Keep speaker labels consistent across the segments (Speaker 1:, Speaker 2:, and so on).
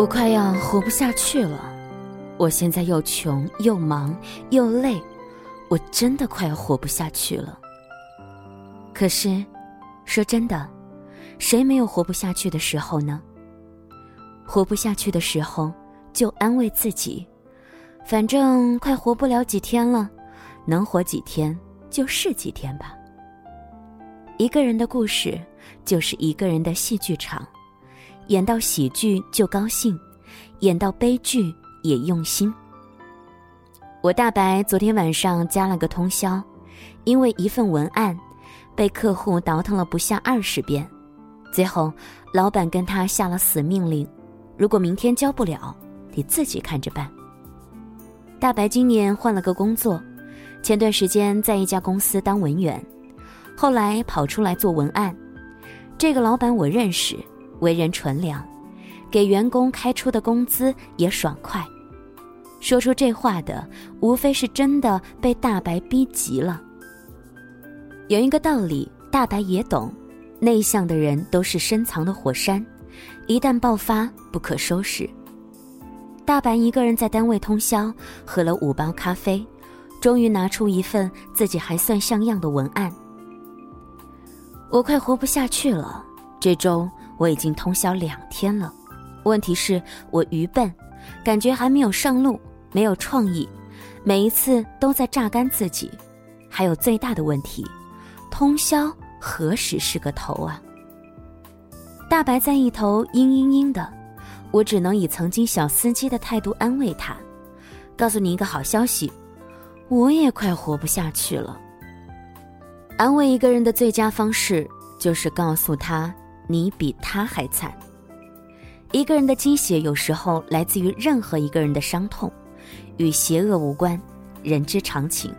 Speaker 1: 我快要活不下去了，我现在又穷又忙又累，我真的快要活不下去了。可是，说真的，谁没有活不下去的时候呢？活不下去的时候，就安慰自己，反正快活不了几天了，能活几天就是几天吧。一个人的故事，就是一个人的戏剧场。演到喜剧就高兴，演到悲剧也用心。我大白昨天晚上加了个通宵，因为一份文案被客户倒腾了不下二十遍，最后老板跟他下了死命令：如果明天交不了，得自己看着办。大白今年换了个工作，前段时间在一家公司当文员，后来跑出来做文案。这个老板我认识。为人纯良，给员工开出的工资也爽快。说出这话的，无非是真的被大白逼急了。有一个道理，大白也懂：内向的人都是深藏的火山，一旦爆发不可收拾。大白一个人在单位通宵，喝了五包咖啡，终于拿出一份自己还算像样的文案。我快活不下去了，这周。我已经通宵两天了，问题是我愚笨，感觉还没有上路，没有创意，每一次都在榨干自己。还有最大的问题，通宵何时是个头啊？大白在一头嘤嘤嘤的，我只能以曾经小司机的态度安慰他，告诉你一个好消息，我也快活不下去了。安慰一个人的最佳方式就是告诉他。你比他还惨。一个人的鸡血有时候来自于任何一个人的伤痛，与邪恶无关，人之常情。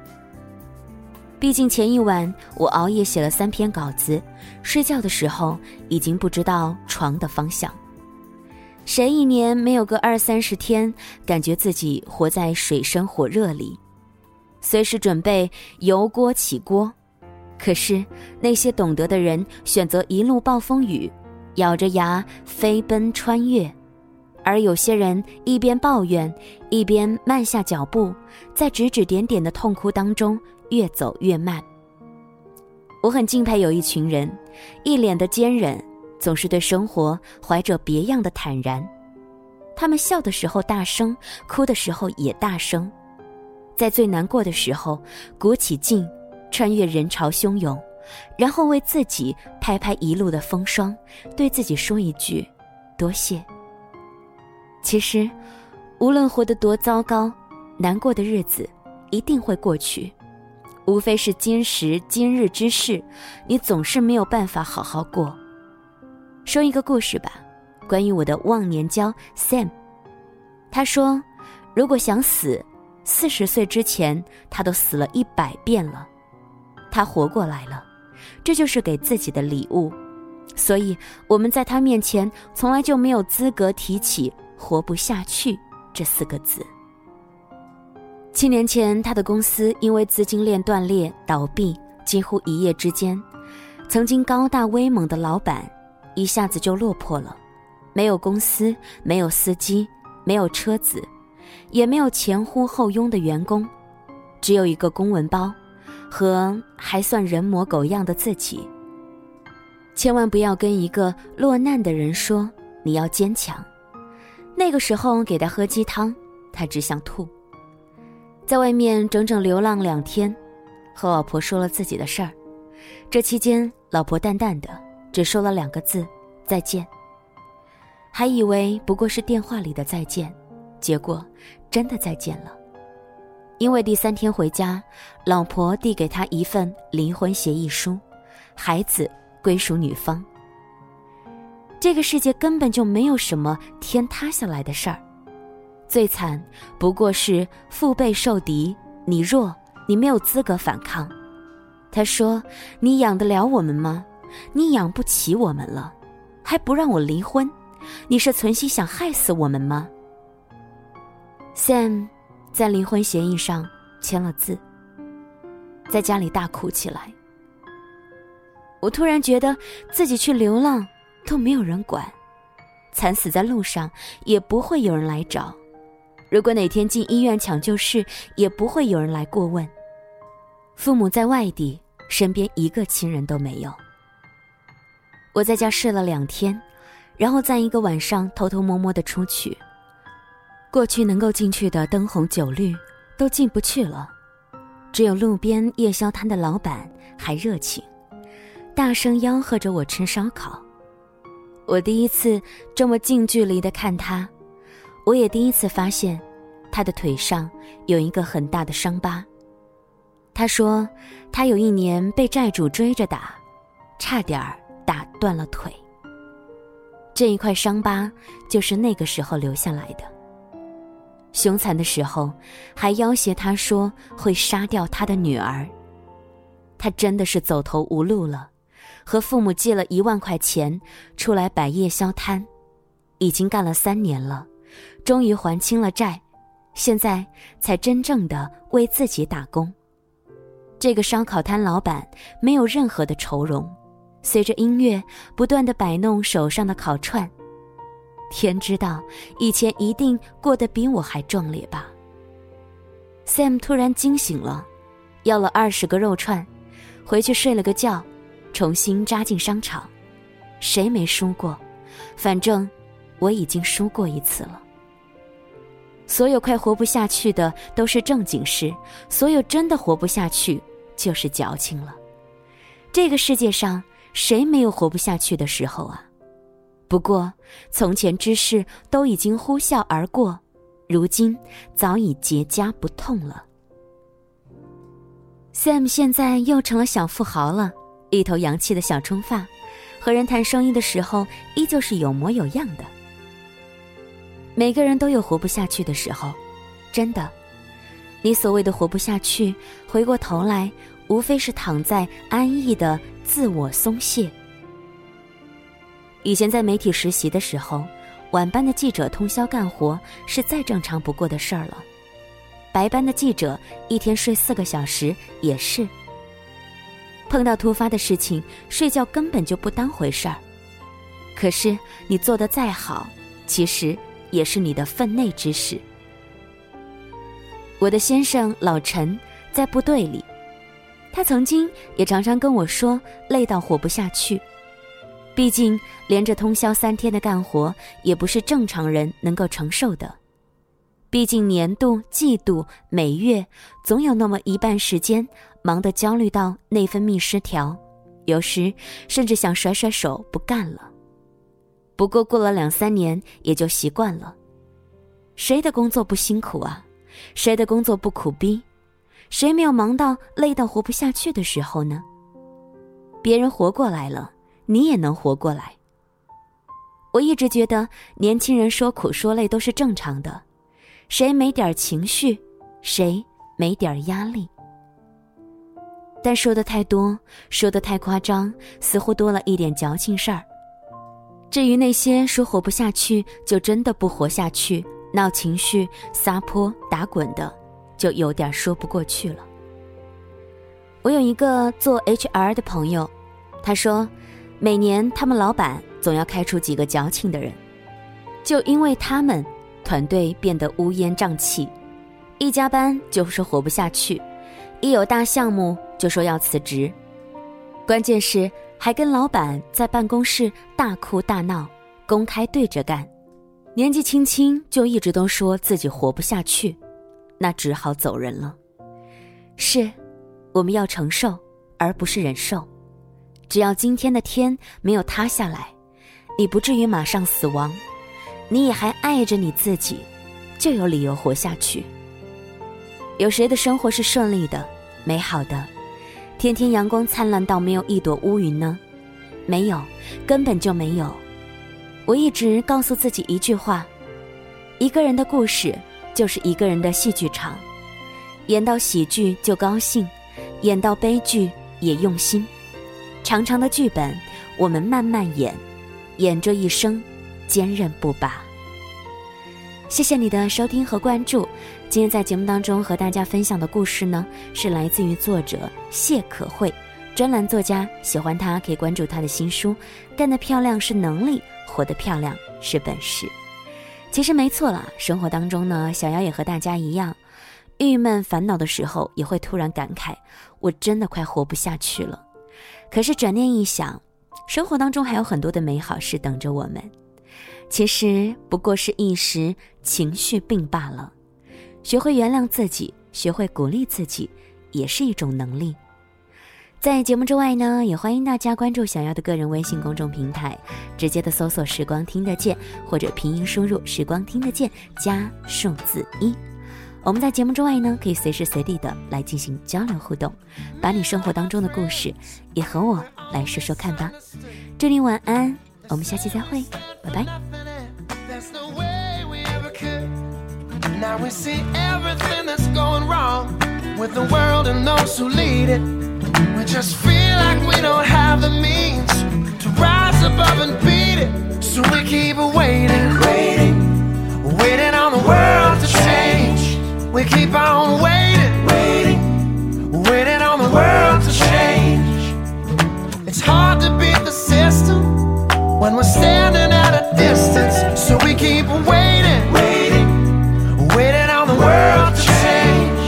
Speaker 1: 毕竟前一晚我熬夜写了三篇稿子，睡觉的时候已经不知道床的方向。谁一年没有个二三十天，感觉自己活在水深火热里，随时准备油锅起锅。可是，那些懂得的人选择一路暴风雨，咬着牙飞奔穿越；而有些人一边抱怨，一边慢下脚步，在指指点点的痛哭当中越走越慢。我很敬佩有一群人，一脸的坚韧，总是对生活怀着别样的坦然。他们笑的时候大声，哭的时候也大声，在最难过的时候鼓起劲。穿越人潮汹涌，然后为自己拍拍一路的风霜，对自己说一句：“多谢。”其实，无论活得多糟糕，难过的日子一定会过去。无非是今时今日之事，你总是没有办法好好过。说一个故事吧，关于我的忘年交 Sam。他说：“如果想死，四十岁之前他都死了一百遍了。”他活过来了，这就是给自己的礼物，所以我们在他面前从来就没有资格提起“活不下去”这四个字。七年前，他的公司因为资金链断裂倒闭，几乎一夜之间，曾经高大威猛的老板一下子就落魄了，没有公司，没有司机，没有车子，也没有前呼后拥的员工，只有一个公文包。和还算人模狗样的自己，千万不要跟一个落难的人说你要坚强。那个时候给他喝鸡汤，他只想吐。在外面整整流浪两天，和老婆说了自己的事儿。这期间，老婆淡淡的只说了两个字：再见。还以为不过是电话里的再见，结果真的再见了。因为第三天回家，老婆递给他一份离婚协议书，孩子归属女方。这个世界根本就没有什么天塌下来的事儿，最惨不过是腹背受敌，你弱，你没有资格反抗。他说：“你养得了我们吗？你养不起我们了，还不让我离婚？你是存心想害死我们吗？”Sam。在离婚协议上签了字，在家里大哭起来。我突然觉得自己去流浪都没有人管，惨死在路上，也不会有人来找；如果哪天进医院抢救室，也不会有人来过问。父母在外地，身边一个亲人都没有。我在家睡了两天，然后在一个晚上偷偷摸摸的出去。过去能够进去的灯红酒绿，都进不去了，只有路边夜宵摊的老板还热情，大声吆喝着我吃烧烤。我第一次这么近距离的看他，我也第一次发现，他的腿上有一个很大的伤疤。他说，他有一年被债主追着打，差点儿打断了腿。这一块伤疤就是那个时候留下来的。凶残的时候，还要挟他说会杀掉他的女儿。他真的是走投无路了，和父母借了一万块钱出来摆夜宵摊，已经干了三年了，终于还清了债，现在才真正的为自己打工。这个烧烤摊老板没有任何的愁容，随着音乐不断的摆弄手上的烤串。天知道，以前一定过得比我还壮烈吧。Sam 突然惊醒了，要了二十个肉串，回去睡了个觉，重新扎进商场。谁没输过？反正我已经输过一次了。所有快活不下去的都是正经事，所有真的活不下去就是矫情了。这个世界上谁没有活不下去的时候啊？不过，从前之事都已经呼啸而过，如今早已结痂不痛了。Sam 现在又成了小富豪了，一头洋气的小冲发，和人谈生意的时候依旧是有模有样的。每个人都有活不下去的时候，真的。你所谓的活不下去，回过头来，无非是躺在安逸的自我松懈。以前在媒体实习的时候，晚班的记者通宵干活是再正常不过的事儿了。白班的记者一天睡四个小时也是。碰到突发的事情，睡觉根本就不当回事儿。可是你做的再好，其实也是你的分内之事。我的先生老陈在部队里，他曾经也常常跟我说，累到活不下去。毕竟，连着通宵三天的干活也不是正常人能够承受的。毕竟年度、季度、每月，总有那么一半时间忙得焦虑到内分泌失调，有时甚至想甩甩手不干了。不过过了两三年也就习惯了。谁的工作不辛苦啊？谁的工作不苦逼？谁没有忙到累到活不下去的时候呢？别人活过来了。你也能活过来。我一直觉得年轻人说苦说累都是正常的，谁没点情绪，谁没点压力。但说的太多，说的太夸张，似乎多了一点矫情事儿。至于那些说活不下去就真的不活下去，闹情绪、撒泼打滚的，就有点说不过去了。我有一个做 HR 的朋友，他说。每年，他们老板总要开出几个矫情的人，就因为他们，团队变得乌烟瘴气，一加班就说活不下去，一有大项目就说要辞职，关键是还跟老板在办公室大哭大闹，公开对着干，年纪轻轻就一直都说自己活不下去，那只好走人了。是，我们要承受，而不是忍受。只要今天的天没有塌下来，你不至于马上死亡，你也还爱着你自己，就有理由活下去。有谁的生活是顺利的、美好的，天天阳光灿烂到没有一朵乌云呢？没有，根本就没有。我一直告诉自己一句话：一个人的故事就是一个人的戏剧场，演到喜剧就高兴，演到悲剧也用心。长长的剧本，我们慢慢演，演这一生，坚韧不拔。谢谢你的收听和关注。今天在节目当中和大家分享的故事呢，是来自于作者谢可慧，专栏作家。喜欢他可以关注他的新书《干得漂亮是能力，活得漂亮是本事。其实没错啦，生活当中呢，小姚也和大家一样，郁闷烦恼的时候，也会突然感慨，我真的快活不下去了。可是转念一想，生活当中还有很多的美好事等着我们。其实不过是一时情绪病罢了。学会原谅自己，学会鼓励自己，也是一种能力。在节目之外呢，也欢迎大家关注想要的个人微信公众平台，直接的搜索“时光听得见”或者拼音输入“时光听得见”加数字一。我们在节目之外呢，可以随时随地的来进行交流互动，把你生活当中的故事也和我来说说看吧。祝你晚安，我们下期再会，拜拜。
Speaker 2: We keep on waiting, waiting, waiting on the world to change. It's hard to beat the system when we're standing at a distance. So we keep waiting, waiting, waiting on the world to change.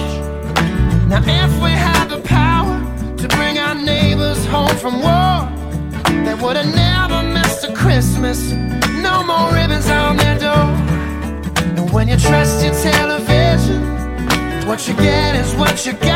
Speaker 2: Now, if we had the power to bring our neighbors home from war. They would have never missed a Christmas. No more ribbons on their door. When you trust your television, what you get is what you got.